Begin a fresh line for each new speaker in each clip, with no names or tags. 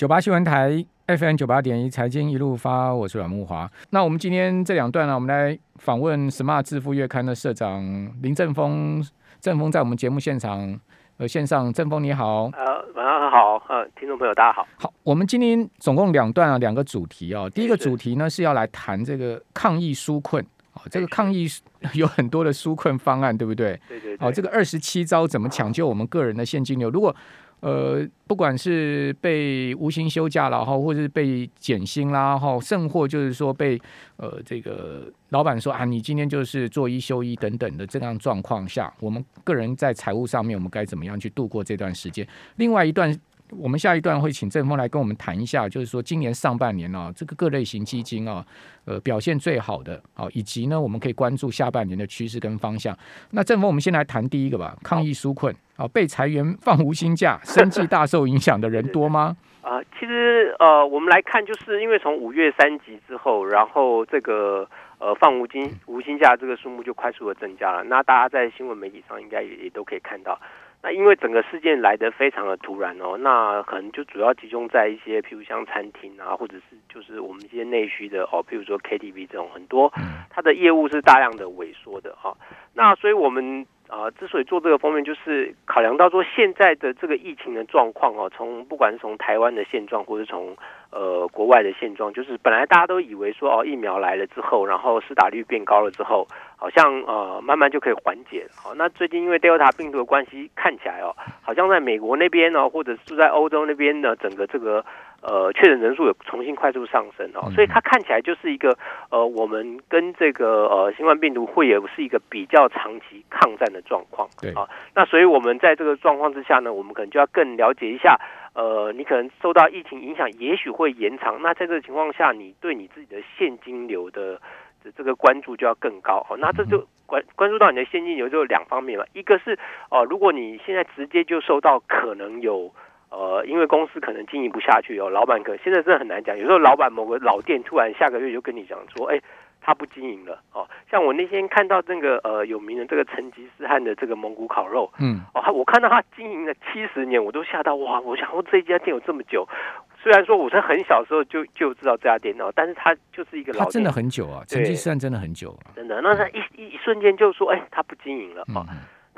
九八新闻台 FM 九八点一财经一路发，我是阮木华。那我们今天这两段呢，我们来访问 Smart 致富月刊的社长林正峰。正峰在我们节目现场呃线上，正峰你好。
呃，晚上好，呃，听众朋友大家好。
好，我们今天总共两段啊，两个主题哦。第一个主题呢是要来谈这个抗疫纾困。哦，这个抗疫 有很多的纾困方案，对不对？
对对。
哦，这个二十七招怎么抢救我们个人的现金流？如果呃，不管是被无薪休假了哈，或者是被减薪啦哈，甚或就是说被呃这个老板说啊，你今天就是做一休一等等的这样状况下，我们个人在财务上面，我们该怎么样去度过这段时间？另外一段。我们下一段会请郑峰来跟我们谈一下，就是说今年上半年呢，这个各类型基金啊，呃，表现最好的啊，以及呢，我们可以关注下半年的趋势跟方向。那郑峰，我们先来谈第一个吧，抗疫纾困啊，被裁员放无薪假，生计大受影响的人多吗？
啊，其实呃，我们来看，就是因为从五月三级之后，然后这个呃放无薪无薪假这个数目就快速的增加了。那大家在新闻媒体上应该也也都可以看到。那因为整个事件来得非常的突然哦，那可能就主要集中在一些，譬如像餐厅啊，或者是就是我们一些内需的哦，譬如说 KTV 这种很多，它的业务是大量的萎缩的哈。那所以我们啊，之所以做这个方面，就是考量到说现在的这个疫情的状况哦，从不管是从台湾的现状，或者从呃国外的现状，就是本来大家都以为说哦，疫苗来了之后，然后施打率变高了之后。好像呃慢慢就可以缓解。好，那最近因为 Delta 病毒的关系，看起来哦，好像在美国那边呢，或者是在欧洲那边呢，整个这个呃确诊人数有重新快速上升哦，所以它看起来就是一个呃我们跟这个呃新冠病毒会有是一个比较长期抗战的状况。
对
啊，那所以我们在这个状况之下呢，我们可能就要更了解一下，呃，你可能受到疫情影响，也许会延长。那在这个情况下，你对你自己的现金流的。这个关注就要更高哦，那这就关关注到你的现金流就有两方面嘛，一个是哦，如果你现在直接就受到可能有呃，因为公司可能经营不下去哦，老板可现在真的很难讲，有时候老板某个老店突然下个月就跟你讲说，哎，他不经营了哦，像我那天看到那个呃有名的这个成吉思汗的这个蒙古烤肉，嗯，哦，我看到他经营了七十年，我都吓到哇，我想说这家店有这么久。虽然说我在很小时候就就知道这家店哦，但是他就是一个老，
他真的很久啊，成吉思汗真的很久，
真的。那他一一瞬间就说，哎，他不经营了啊。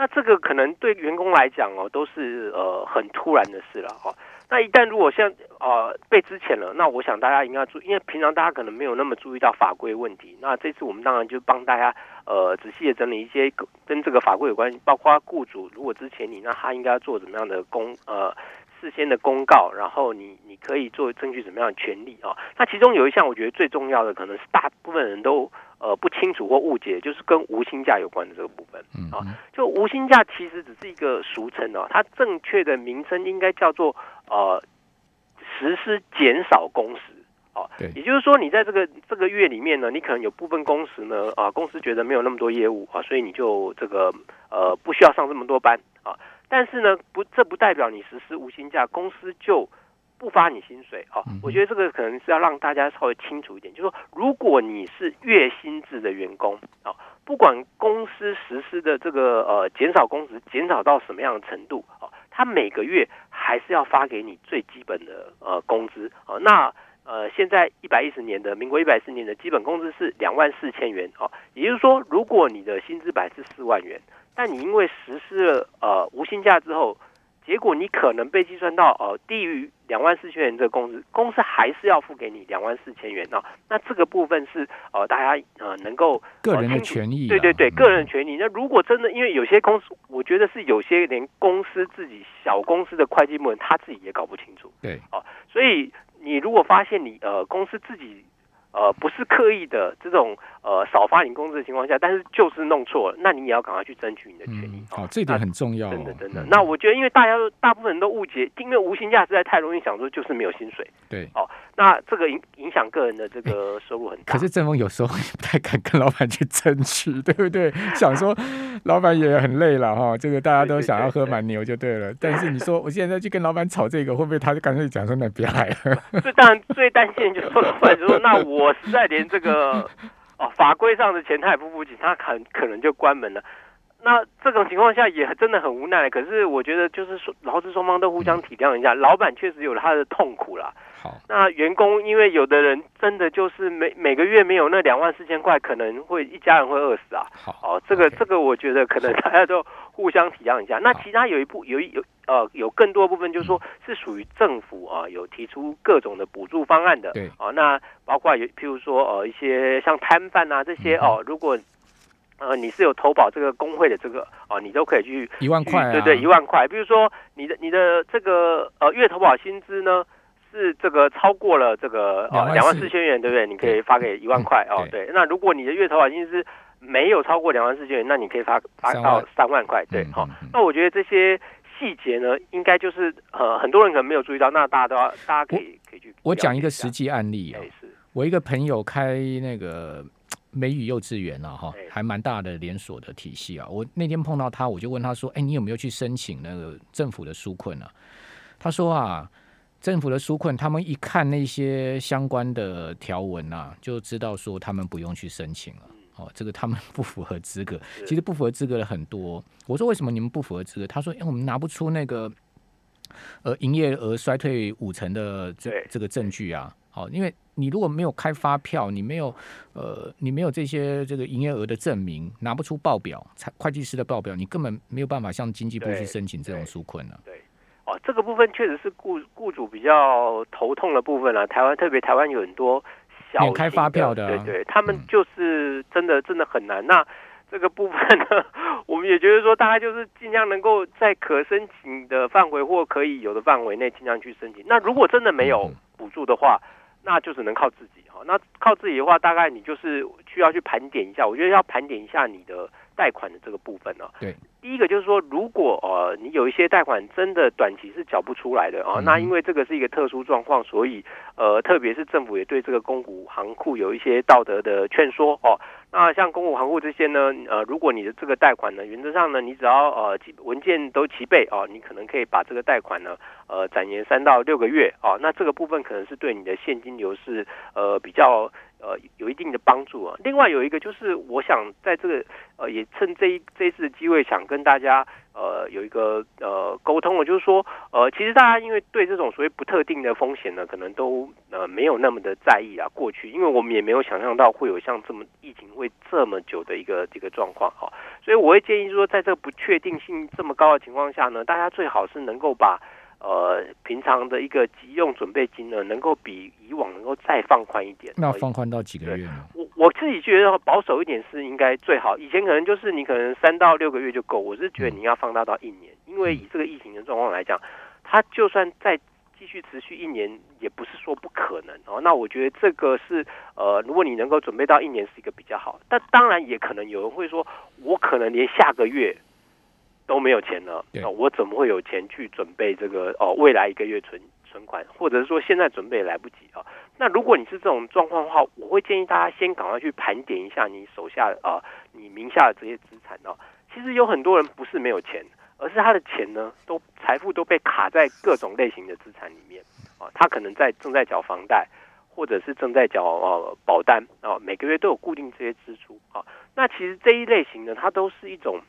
那这个可能对员工来讲哦，都是呃很突然的事了哦。那一旦如果像呃被之前了，那我想大家应该注，因为平常大家可能没有那么注意到法规问题。那这次我们当然就帮大家呃仔细的整理一些跟这个法规有关系，包括雇主如果之前你，那他应该做怎么样的公呃。事先的公告，然后你你可以做争取什么样的权利啊？那其中有一项我觉得最重要的，可能是大部分人都呃不清楚或误解，就是跟无薪假有关的这个部分啊。就无薪假其实只是一个俗称哦，它正确的名称应该叫做呃实施减少工时啊。也就是说，你在这个这个月里面呢，你可能有部分工时呢啊，公司觉得没有那么多业务啊，所以你就这个呃不需要上这么多班啊。但是呢，不，这不代表你实施无薪假，公司就不发你薪水哦。我觉得这个可能是要让大家稍微清楚一点，就是说，如果你是月薪制的员工啊，不管公司实施的这个呃减少工资减少到什么样的程度啊，他每个月还是要发给你最基本的呃工资啊。那呃，现在一百一十年的民国一百一十年的基本工资是两万四千元哦，也就是说，如果你的薪资百是四万元。但你因为实施了呃无薪假之后，结果你可能被计算到呃低于两万四千元这个工资，公司还是要付给你两万四千元哦。那这个部分是呃大家呃能够
个人的权益，
对对对，个人的权益。那如果真的因为有些公司，我觉得是有些连公司自己小公司的会计部门他自己也搞不清楚，
对
哦。所以你如果发现你呃公司自己。呃，不是刻意的这种呃少发你工资的情况下，但是就是弄错了，那你也要赶快去争取你的权益。
好，这点很重要。
真的，真的。那我觉得，因为大家大部分人都误解，因为无薪假实在太容易想说就是没有薪水。
对。
哦，那这个影影响个人的这个收入很大。
可是正峰有时候也不太敢跟老板去争取，对不对？想说 老板也很累了哈，这个大家都想要喝满牛就对了。但是你说我现在去跟老板吵这个，会不会他就干脆讲说那别来了？
最当然最担心就是说老板说那我。我实在连这个 哦法规上的钱他也不付清，他很可能就关门了。那这种情况下也真的很无奈。可是我觉得就是说，劳资双方都互相体谅一下，老板确实有了他的痛苦啦。
好，
那员工因为有的人真的就是每每个月没有那两万四千块，可能会一家人会饿死啊。
好，
哦，这个这个我觉得可能大家都互相体谅一下。那其他有一部有一有呃有更多部分就是说是属于政府啊有提出各种的补助方案的。
对，
哦，那包括有譬如说呃一些像摊贩啊这些哦，如果呃你是有投保这个工会的这个哦，你都可以去
一万块，
对对，一万块。比如说你的你的这个呃月投保薪资呢？是这个超过了这个呃两万四千元，对不对？你可以发给一万块哦。对，那如果你的月投保薪资没有超过两万四千元，那你可以发发到三万块。对，好。那我觉得这些细节呢，应该就是呃很多人可能没有注意到，那大家都要大家可以可以去。
我讲一个实际案例啊，我一个朋友开那个美语幼稚园了哈，还蛮大的连锁的体系啊。我那天碰到他，我就问他说：“哎，你有没有去申请那个政府的纾困啊？”他说啊。政府的纾困，他们一看那些相关的条文啊，就知道说他们不用去申请了。哦，这个他们 不符合资格。其实不符合资格的很多。我说为什么你们不符合资格？他说因为我们拿不出那个呃营业额衰退五成的这这个证据啊。好，因为你如果没有开发票，你没有呃你没有这些这个营业额的证明，拿不出报表，财会计师的报表，你根本没有办法向经济部去申请这种纾困了。
对。哦，这个部分确实是雇雇主比较头痛的部分了。台湾特别台湾有很多小
开发票的，
对对，他们就是真的真的很难。那这个部分呢，我们也觉得说，大家就是尽量能够在可申请的范围或可以有的范围内尽量去申请。那如果真的没有补助的话，那就只能靠自己哈。那靠自己的话，大概你就是需要去盘点一下。我觉得要盘点一下你的贷款的这个部分呢。
对。
第一个就是说，如果呃你有一些贷款真的短期是缴不出来的哦，那因为这个是一个特殊状况，所以呃特别是政府也对这个公股行库有一些道德的劝说哦。那像公股行库这些呢，呃如果你的这个贷款呢，原则上呢，你只要呃文件都齐备哦，你可能可以把这个贷款呢呃展延三到六个月哦。那这个部分可能是对你的现金流是呃比较。呃，有一定的帮助啊。另外有一个就是，我想在这个呃，也趁这一这一次的机会，想跟大家呃有一个呃沟通了，就是说呃，其实大家因为对这种所谓不特定的风险呢，可能都呃没有那么的在意啊。过去，因为我们也没有想象到会有像这么疫情会这么久的一个这个状况哈，所以我会建议说，在这个不确定性这么高的情况下呢，大家最好是能够把。呃，平常的一个急用准备金呢，能够比以往能够再放宽一点。
那放宽到几个月呢？
我我自己觉得保守一点是应该最好。以前可能就是你可能三到六个月就够，我是觉得你要放大到一年，因为以这个疫情的状况来讲，它就算再继续持续一年，也不是说不可能哦。那我觉得这个是呃，如果你能够准备到一年是一个比较好。但当然也可能有人会说，我可能连下个月。都没有钱了，那我怎么会有钱去准备这个哦？未来一个月存存款，或者是说现在准备来不及啊？那如果你是这种状况的话，我会建议大家先赶快去盘点一下你手下啊，你名下的这些资产哦。其实有很多人不是没有钱，而是他的钱呢，都财富都被卡在各种类型的资产里面啊。他可能在正在缴房贷，或者是正在缴呃保单啊，每个月都有固定这些支出啊。那其实这一类型呢，它都是一种。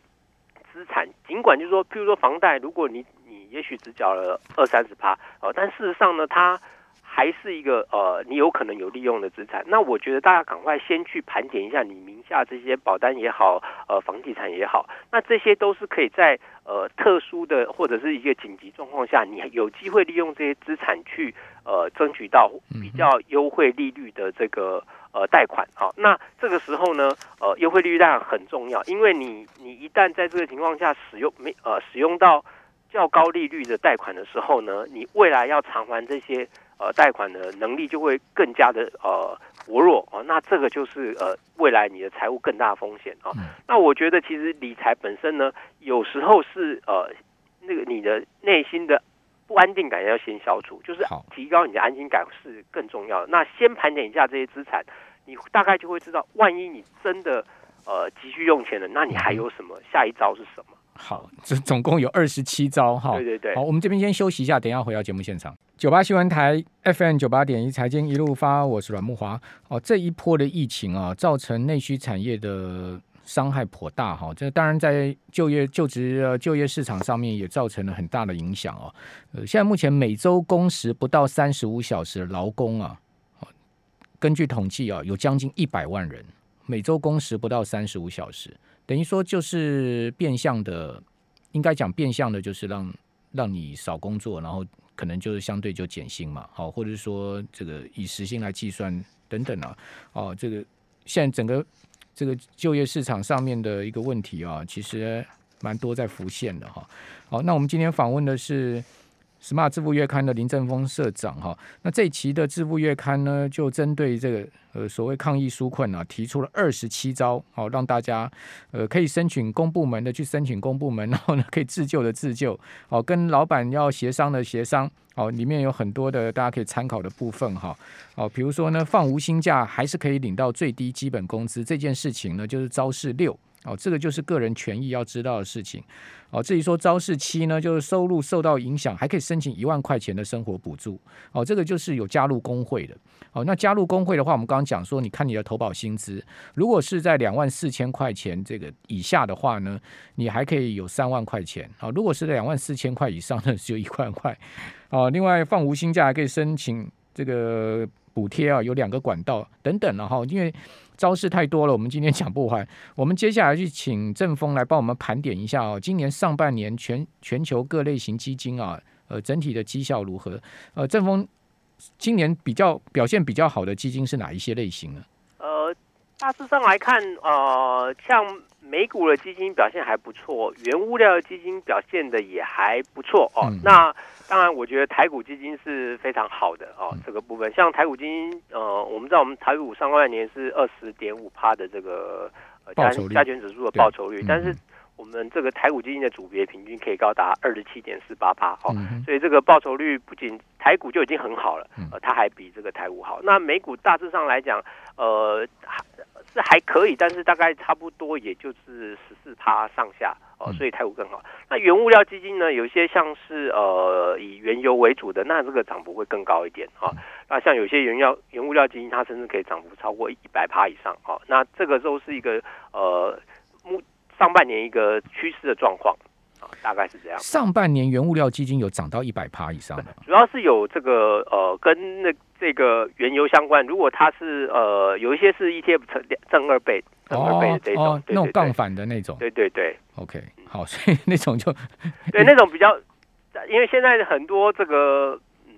资产，尽管就是说，譬如说房贷，如果你你也许只缴了二三十趴，呃，但事实上呢，它还是一个呃，你有可能有利用的资产。那我觉得大家赶快先去盘点一下你名下这些保单也好，呃，房地产也好，那这些都是可以在呃特殊的或者是一个紧急状况下，你有机会利用这些资产去呃争取到比较优惠利率的这个。呃，贷款啊，那这个时候呢，呃，优惠利率当然很重要，因为你你一旦在这个情况下使用没呃使用到较高利率的贷款的时候呢，你未来要偿还这些呃贷款的能力就会更加的呃薄弱啊，那这个就是呃未来你的财务更大风险啊。那我觉得其实理财本身呢，有时候是呃那个你的内心的。不安定感要先消除，就是提高你的安心感是更重要的。那先盘点一下这些资产，你大概就会知道，万一你真的呃急需用钱了，那你还有什么下一招是什么？
好，这总共有二十七招哈。
对对对。
好，我们这边先休息一下，等一下回到节目现场。九八新闻台 FM 九八点一财经一路发，我是阮木华。哦，这一波的疫情啊，造成内需产业的。伤害颇大哈。这当然在就业就职就业市场上面也造成了很大的影响哦。呃，现在目前每周工时不到三十五小时的劳工啊，根据统计啊，有将近一百万人每周工时不到三十五小时，等于说就是变相的，应该讲变相的，就是让让你少工作，然后可能就是相对就减薪嘛，好，或者说这个以时薪来计算等等啊，哦，这个现在整个。这个就业市场上面的一个问题啊，其实蛮多在浮现的哈。好，那我们今天访问的是。Smart 致富月刊的林正峰社长哈，那这一期的致富月刊呢，就针对这个呃所谓抗疫纾困啊，提出了二十七招，好让大家呃可以申请公部门的去申请公部门，然后呢可以自救的自救，好跟老板要协商的协商，好里面有很多的大家可以参考的部分哈，好比如说呢放无薪假还是可以领到最低基本工资这件事情呢，就是招式六。哦，这个就是个人权益要知道的事情。哦，至于说招式期呢，就是收入受到影响，还可以申请一万块钱的生活补助。哦，这个就是有加入工会的。哦，那加入工会的话，我们刚刚讲说，你看你的投保薪资，如果是在两万四千块钱这个以下的话呢，你还可以有三万块钱。哦，如果是两万四千块以上呢，只有一万块。哦，另外放无薪假还可以申请这个补贴啊，有两个管道等等了哈，因为。招式太多了，我们今天讲不完。我们接下来去请正峰来帮我们盘点一下哦，今年上半年全全球各类型基金啊，呃，整体的绩效如何？呃，正峰今年比较表现比较好的基金是哪一些类型呢？
呃，大致上来看，呃，像。美股的基金表现还不错，原物料的基金表现的也还不错哦。那当然，我觉得台股基金是非常好的哦。这个部分，像台股基金，呃，我们知道我们台股上半年是二十点五趴的这个
加
加权指数的报酬率，但是我们这个台股基金的组别平均可以高达二十七点四八趴哦。所以这个报酬率不仅台股就已经很好了，呃，它还比这个台股好。那美股大致上来讲，呃。是还可以，但是大概差不多也就是十四趴上下哦，所以台股更好。那原物料基金呢，有些像是呃以原油为主的，那这个涨幅会更高一点啊。那像有些原料原物料基金，它甚至可以涨幅超过一百趴以上哦。那这个都是一个呃目上半年一个趋势的状况啊，大概是这样。
上半年原物料基金有涨到一百趴以上的，
主要是有这个呃跟那。这个原油相关，如果它是呃有一些是 ETF 正正二倍、正二倍的这种，
那种杠反的那种，
对对对
，OK，好，所以那种就
对那种比较，因为现在很多这个嗯，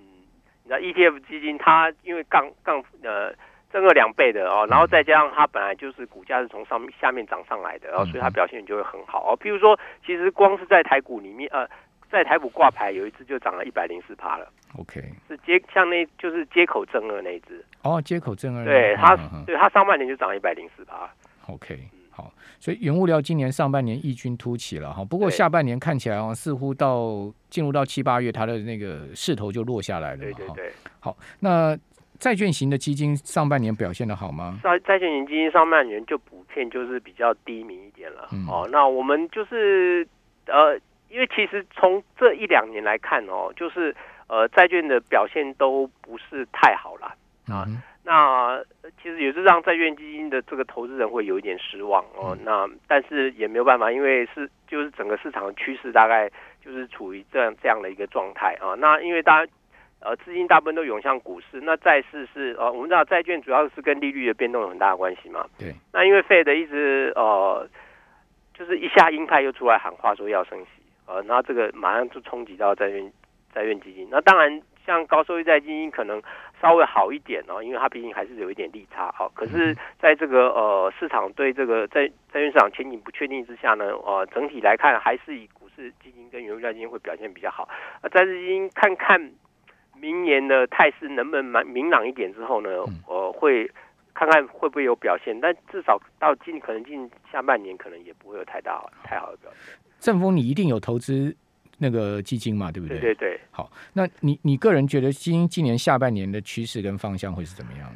你知道 ETF 基金它因为杠杠呃正二两倍的哦，然后再加上它本来就是股价是从上面下面涨上来的，然后所以它表现就会很好。哦。譬如说，其实光是在台股里面呃。在台股挂牌有一只就涨了一百零四趴了
，OK，
是接像那就是接口正二那一只。
哦，接口正二，
对它，对它上半年就涨一百零四趴
，OK，好，所以原物料今年上半年异军突起了哈，不过下半年看起来哦，似乎到进入到七八月，它的那个势头就落下来了，
对对对，
好，那债券型的基金上半年表现的好吗？
债债券型基金上半年就普遍就是比较低迷一点了，哦，那我们就是呃。因为其实从这一两年来看哦，就是呃债券的表现都不是太好了啊。那其实也是让债券基金的这个投资人会有一点失望哦。那但是也没有办法，因为是就是整个市场的趋势大概就是处于这样这样的一个状态啊。那因为大家呃资金大部分都涌向股市，那债市是呃我们知道债券主要是跟利率的变动有很大的关系嘛。
对。
那因为费的一直呃就是一下鹰派又出来喊话说要升息。呃，那这个马上就冲击到债券债券基金。那当然，像高收益债基金可能稍微好一点哦，因为它毕竟还是有一点利差。哦，可是在这个呃市场对这个债债券市场前景不确定之下呢，呃，整体来看还是以股市基金跟原油基金会表现比较好。呃，债基金看看明年的态势能不能蛮明朗一点之后呢，我，会看看会不会有表现。但至少到近可能近下半年可能也不会有太大太好的表现。
正峰，你一定有投资那个基金嘛？对不对？
对对。
好，那你你个人觉得今今年下半年的趋势跟方向会是怎么样？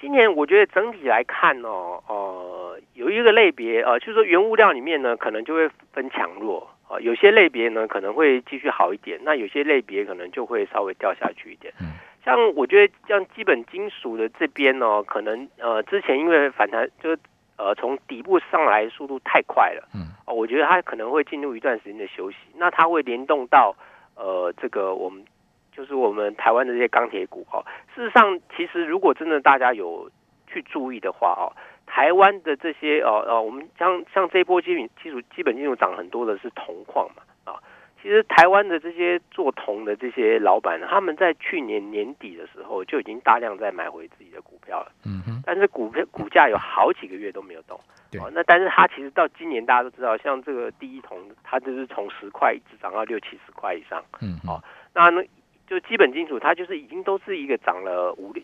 今年我觉得整体来看哦，呃，有一个类别呃，就是说原物料里面呢，可能就会分强弱啊。有些类别呢可能会继续好一点，那有些类别可能就会稍微掉下去一点。嗯。像我觉得像基本金属的这边呢，可能呃之前因为反弹就。呃，呃从底部上来速度太快了，嗯，哦，我觉得它可能会进入一段时间的休息，那它会联动到呃这个我们就是我们台湾的这些钢铁股哦。事实上，其实如果真的大家有去注意的话哦，台湾的这些哦哦，我们像像这一波基本基础基本金属涨很多的是铜矿嘛啊。其实台湾的这些做铜的这些老板，他们在去年年底的时候就已经大量在买回自己的股票了。嗯哼。但是股票股价有好几个月都没有动。对。那但是它其实到今年大家都知道，像这个第一铜，它就是从十块一直涨到六七十块以上。嗯。哦，那那就基本金属，它就是已经都是一个涨了五六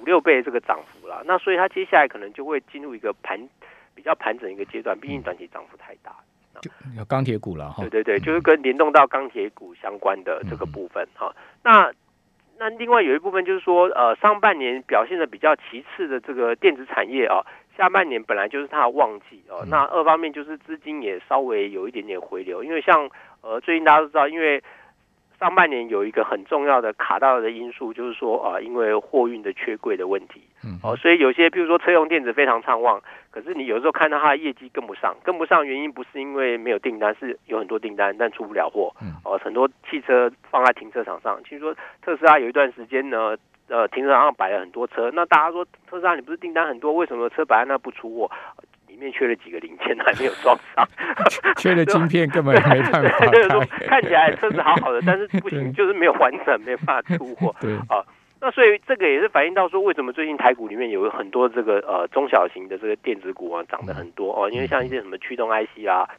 五六倍这个涨幅了。那所以它接下来可能就会进入一个盘比较盘整一个阶段，毕竟短期涨幅太大。
有钢铁股了哈，
对对对，就是跟联动到钢铁股相关的这个部分哈。那那另外有一部分就是说，呃，上半年表现的比较其次的这个电子产业啊，下半年本来就是它的旺季哦。那二方面就是资金也稍微有一点点回流，因为像呃最近大家都知道，因为上半年有一个很重要的卡到的因素，就是说啊，因为货运的缺柜的问题，哦，所以有些比如说车用电子非常畅旺，可是你有时候看到它的业绩跟不上，跟不上原因不是因为没有订单，是有很多订单但出不了货，哦，很多汽车放在停车场上，听说特斯拉有一段时间呢，呃，停车场上摆了很多车，那大家说特斯拉你不是订单很多，为什么车摆在那不出货？里面缺了几个零件还没有装上，
缺了晶片根本没办法。
就是说看起来车子好好的，但是不行，就是没有完整，没办法出货。
对
啊，那所以这个也是反映到说，为什么最近台股里面有很多这个呃中小型的这个电子股啊涨得很多哦，因为像一些什么驱动 IC 啦。啊，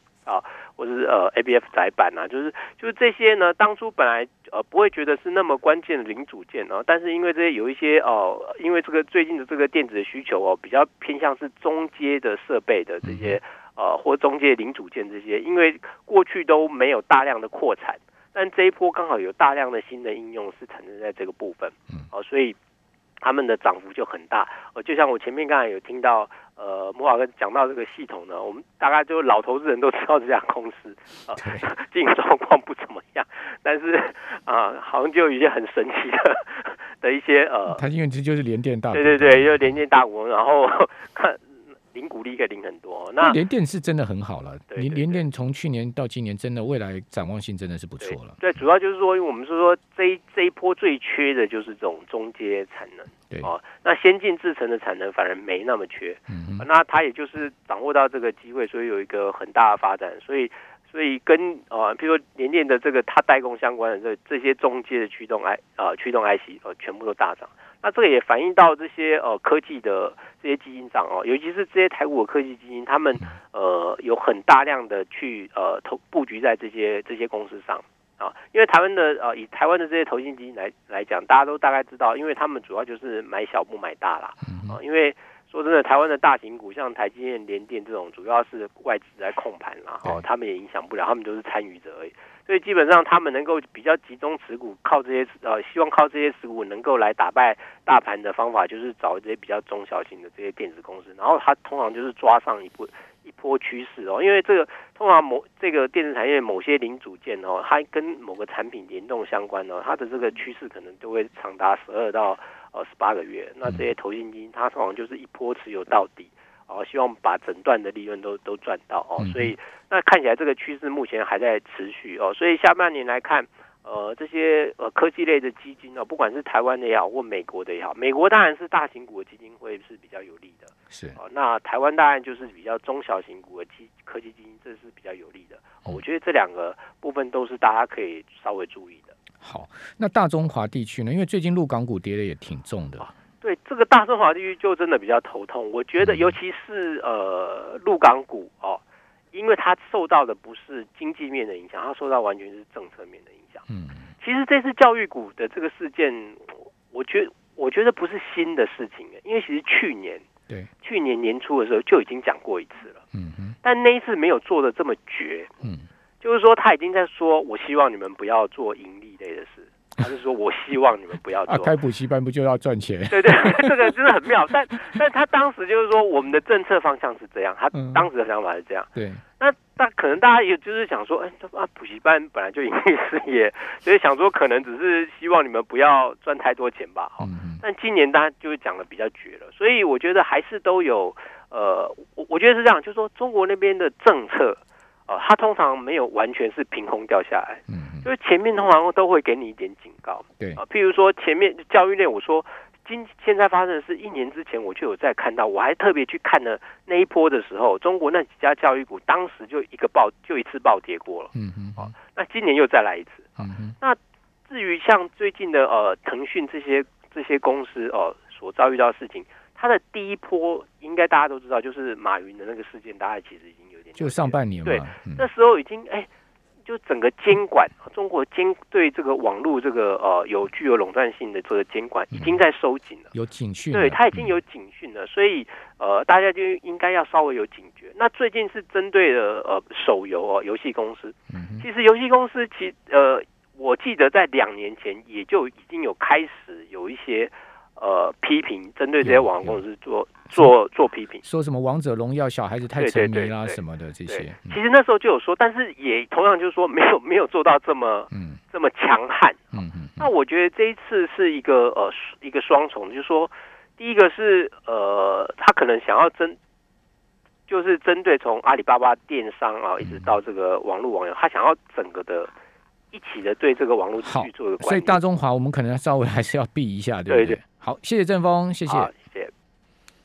或者是呃 A B F 载板啊，就是就是这些呢，当初本来呃不会觉得是那么关键的零组件啊，但是因为这些有一些哦，因为这个最近的这个电子的需求哦，比较偏向是中阶的设备的这些呃或中阶零组件这些，因为过去都没有大量的扩产，但这一波刚好有大量的新的应用是产生在这个部分，嗯，哦，所以他们的涨幅就很大，呃，就像我前面刚才有听到。呃，摩尔哥讲到这个系统呢，我们大概就老投资人都知道这家公司 啊，经营状况不怎么样，但是啊，好像就有一些很神奇的的一些呃，
它因为这就是联电大，
对对对，就是联电大股，然后看。零股利可以领很多，那
联电是真的很好了。联联电从去年到今年，真的未来展望性真的是不错了。
对，主要就是说，因为我们是说这一这一波最缺的就是这种中阶产能，
对
哦，那先进制程的产能反而没那么缺，嗯，那它也就是掌握到这个机会，所以有一个很大的发展，所以所以跟呃，譬如说联电的这个它代工相关的这这些中介的驱动 I 啊驱动 IC 呃全部都大涨。那这个也反映到这些呃科技的这些基金上哦，尤其是这些台股的科技基金，他们呃有很大量的去呃投布局在这些这些公司上啊，因为台湾的呃以台湾的这些投信基金来来讲，大家都大概知道，因为他们主要就是买小不买大啦啊，因为说真的，台湾的大型股像台积电、联电这种，主要是外资在控盘，然后他们也影响不了，他们都是参与者而已。所以基本上，他们能够比较集中持股，靠这些呃，希望靠这些持股能够来打败大盘的方法，就是找这些比较中小型的这些电子公司，然后它通常就是抓上一波一波趋势哦。因为这个通常某这个电子产业某些零组件哦，它跟某个产品联动相关哦，它的这个趋势可能都会长达十二到呃十八个月。那这些投信金，它通常就是一波持有到底。哦，希望把整段的利润都都赚到哦，所以那看起来这个趋势目前还在持续哦，所以下半年来看，呃，这些呃科技类的基金哦，不管是台湾的也好，或美国的也好，美国当然是大型股的基金会是比较有利的，
是
哦，那台湾当然就是比较中小型股的基科技基金，这是比较有利的。我觉得这两个部分都是大家可以稍微注意的。
好，那大中华地区呢？因为最近陆港股跌的也挺重的。
对这个大中华地区就真的比较头痛，我觉得尤其是呃陆港股哦，因为它受到的不是经济面的影响，它受到完全是政策面的影响。嗯，其实这次教育股的这个事件，我觉我觉得不是新的事情因为其实去年
对
去年年初的时候就已经讲过一次了。嗯哼，但那一次没有做的这么绝。嗯，就是说他已经在说，我希望你们不要做盈利类的事。他是说，我希望你们不要做。
开补习班不就要赚钱？
对对，这个真的很妙。但但他当时就是说，我们的政策方向是这样，他当时的想法是这样。
对。
那那可能大家也就是想说，哎，啊，补习班本来就盈利事业，所以想说可能只是希望你们不要赚太多钱吧。哈。但今年大家就讲的比较绝了，所以我觉得还是都有呃，我我觉得是这样，就是说中国那边的政策，呃，它通常没有完全是凭空掉下来，嗯，就是前面通常都会给你一点警告，
对。啊，
譬如说前面教育类，我说今现在发生的是一年之前我就有在看到，我还特别去看了那一波的时候，中国那几家教育股当时就一个暴就一次暴跌过了，嗯嗯，啊，那今年又再来一次，嗯哼，那至于像最近的呃腾讯这些这些公司哦所遭遇到的事情。它的第一波应该大家都知道，就是马云的那个事件，大家其实已经有点
就上半年
对，那时候已经哎，就整个监管中国监对这个网络这个呃有具有垄断性的这个监管已经在收紧了，
有警讯，
对，它已经有警讯了，所以呃大家就应该要稍微有警觉。那最近是针对的呃手游哦游戏公司，其实游戏公司其呃我记得在两年前也就已经有开始有一些。呃，批评针对这些网络公司做做做批评，
说什么王者荣耀小孩子太沉迷啦什么的这些。
其实那时候就有说，但是也同样就是说没有没有做到这么嗯这么强悍。嗯嗯。那我觉得这一次是一个呃一个双重，就是说第一个是呃他可能想要针就是针对从阿里巴巴电商啊一直到这个网络网友，他想要整个的。一起的对这个网络秩序做个管
所以大中华我们可能稍微还是要避一下，对不对？好，谢谢正峰，谢谢。